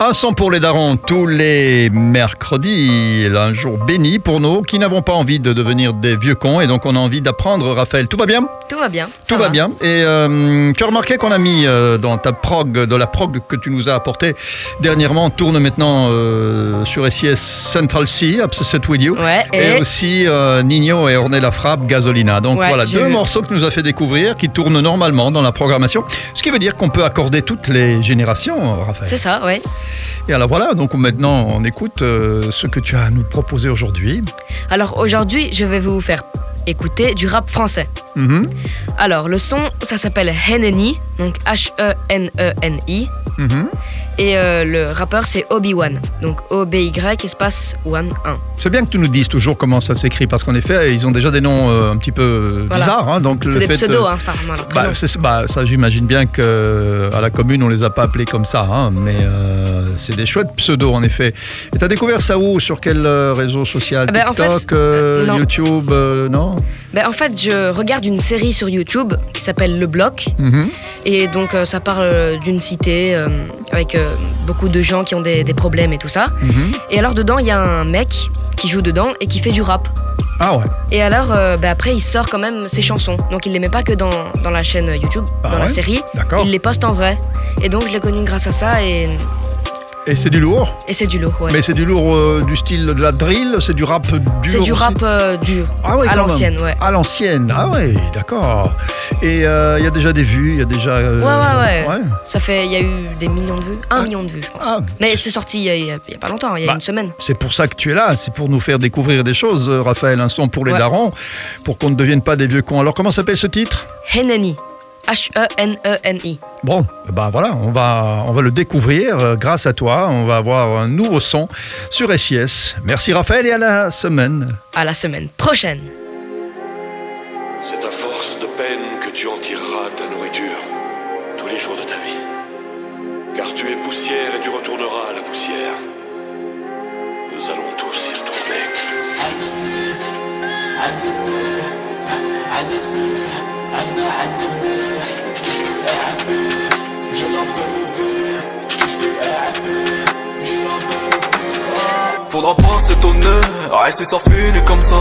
Un son pour les darons tous les mercredis, un jour béni pour nous qui n'avons pas envie de devenir des vieux cons et donc on a envie d'apprendre, Raphaël. Tout va bien? Tout va bien. Tout va. bien. Et euh, tu as remarqué qu'on a mis euh, dans ta prog, de la prog que tu nous as apporté dernièrement, tourne maintenant euh, sur SIS Central C, Obsessed With You. Ouais, Et, et, aussi Nino et Ornella la Frappe, Gasolina. Donc Ouais, voilà, deux vu. morceaux que tu nous as fait découvrir qui tournent normalement dans la programmation. Ce qui veut dire qu'on peut accorder toutes les générations, Raphaël. c'est ça, ouais. Et alors voilà, donc maintenant on écoute euh, ce que tu as à nous proposer aujourd'hui. Alors aujourd'hui, je vais vous faire écouter du rap français. Mhm, Alors le son, ça s'appelle Heneny, donc H-E-N-E-N-I. Mhm. Et euh, le rappeur, c'est Obi-Wan, donc O-B-Y espace One 1. C'est bien que tu nous dises toujours comment ça s'écrit, parce qu'en effet, ils ont déjà des noms euh, un petit peu Voilà. bizarres. hein, donc C'est des fait, pseudos, euh, hein, c'est pas vraiment leur bah, bah, ça, j'imagine bien que euh, à la commune, on les a pas appelés comme ça, hein, mais euh, c'est des chouettes pseudos en effet. Et t'as découvert ça où? Sur quel euh, réseau social? Ah en fait, TikTok, euh, euh, non. YouTube, euh, non? Ben, en fait, je regarde une série sur YouTube qui s'appelle Le Bloc. Mhm. Et donc euh, ça parle euh, d'une cité euh, avec beaucoup de gens qui ont des, des problèmes et tout ça. Mhm. Et alors dedans, il y a un mec qui joue dedans et qui fait du rap. Ah ouais. Et alors, euh, bah, après, il sort quand même ses chansons. Donc, il les met pas que dans, dans la chaîne YouTube, Ah dans ouais la série. D'accord. Il les poste en vrai. Et donc, je l'ai connu grâce à ça et, Et c'est du lourd et c'est du lourd, ouais. Mais c'est du lourd euh, du style de la drill, c'est du rap dur C'est du rap euh, dur. Ah ouais, à l'ancienne, ouais. À l'ancienne, ah ouais, d'accord. Et euh, il y a déjà des vues, il y a déjà. Ouais, ouais, ouais. ouais. Ça fait, il y a eu des millions de vues. Un Ah. million de vues, je pense. Ah, Mais c'est sorti il y, y y a pas longtemps, il y a Bah, une semaine. C'est pour ça que tu es là, c'est pour nous faire découvrir des choses, Raphaël, un son pour les Ouais. darons, pour qu'on ne devienne pas des vieux cons. Alors comment s'appelle ce titre? Heneny. H-E-N-E-N-I. Bon, eh ben voilà, on va, on va le découvrir euh, grâce à toi. On va avoir un nouveau son sur SIS. Merci Raphaël et à la semaine. À la semaine prochaine. C'est à force de peine que tu en tireras ta nourriture tous les jours de ta vie. Car tu es poussière et tu retourneras à la poussière. Nous allons tous y retourner. Faudra pas s'étonner, ah, et si ça finit comme ça.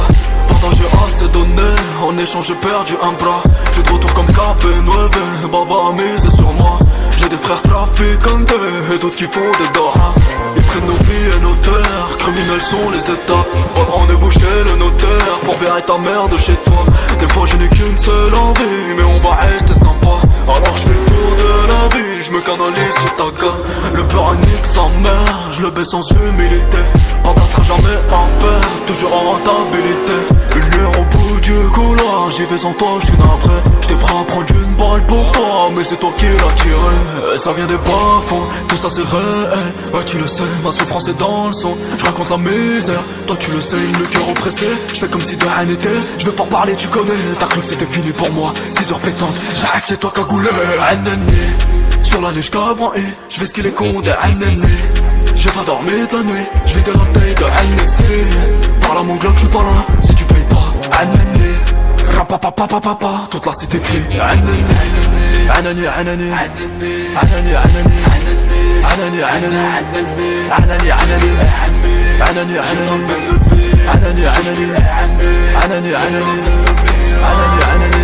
Pendant j'ai assez donné, en échange j'ai perdu un bras. Je suis de retour comme Cap9, Baba a misé sur moi. J'ai des frères trafiquants et d'autres qui font des doigts Nos vies et nos terres, criminels sont les états. Pas de rendez-vous chez le notaire, pour virer ta mère de chez toi. Des fois je n'ai qu'une seule envie, mais on va rester sympa. Alors je fais le tour de la ville, je me canalise sur ta gare Le peur nique sa mère, je le baisse sans humilité. Sera jamais un père, toujours en rentabilité. Une lueur au bout du couloir, j'y vais sans toi, je suis navré. J'étais prêt à prendre une Ça vient des bas fonds, tout ça c'est réel Ouais tu le sais, ma souffrance est dans le son. Je raconte la misère, toi tu le sais, le cœur oppressé. Je fais comme si de rien n'était, je veux pas parler, tu connais. T'as cru que c'était fini pour moi, 6 heures pétantes. J'arrive chez toi cagoulé, un ennemi Sur la neige cabouin, je vais ce qu'il est con de un ennemi j'ai pas dormi ta nuit, je vis de la taille de NSC Parle à mon Glock, je suis pas là, si tu payes pas Anani, rapapapapapapa, toute la cité crie. Anani, Anani, Anani, Anani, Anani, Anani, Anani, Anani, Anani, Anani, Anani, Anani, Anani, Anani,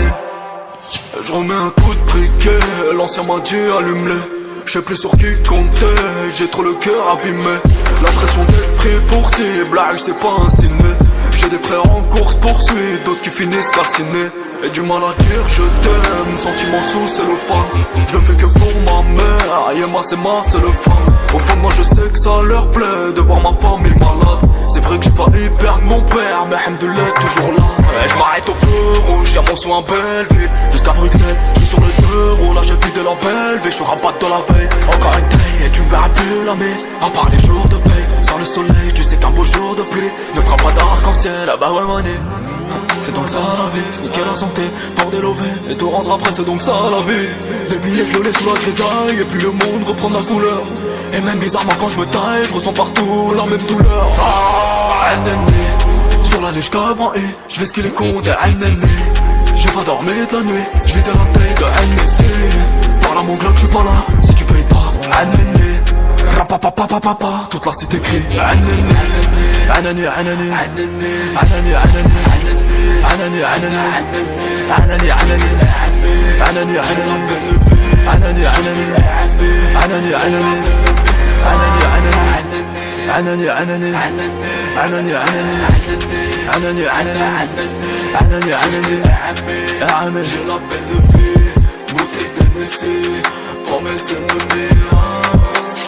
je remets un coup de briquet, l'ancien m'a dit allume-les Je sais plus sur qui compter, j'ai trop le cœur abîmé. L'impression d'être pris pour cible, là c'est pas un ciné J'ai des frères en course poursuite, d'autres qui finissent calcinés Et du mal à dire je t'aime, sentiment sous c'est le fan Je le fais que pour ma mère, moi c'est ma seule fin Au fond moi je sais que ça leur plaît de voir ma famille malade. C'est vrai que j'ai failli perdre mon père, mais Alhamdoulilah toujours là. Et je m'arrête au feu rouge, j'ai mon soin Belleville Jusqu'à Bruxelles, je roues, là j'ai plus de la belle vie, je suis rabat de la veille. Encore une taille et tu me verras plus la mais À part les jours de paix, sans le soleil, tu sais qu'un beau jour de pluie Ne fera pas d'arc-en-ciel, ah bah ouais money c'est donc ça la vie, se niquer la santé. Pour délover Et tout rendre après c'est donc ça la vie. Des billets violets sous la grisaille Et puis le monde reprend la couleur. Et même bizarrement quand je me taille Je ressens partout la même douleur. Ah, Sur la neige cabran et je vais ce qu'il est de un ennemi. J'ai pas dormi de la nuit. Je vis de la tête mon glock, je suis pas là Si tu payes pas, annulé Rapapapapapa, toute la cité crie Annulé Annulé, annulé Annulé, annulé, annulé Annulé, annulé Annulé, annulé Annulé, annulé Annulé, annulé Annulé, annulé Annulé, annulé Annulé, annulé عنني عنني عنني عنني عنني عنني عنني عنني Pommes et promesses et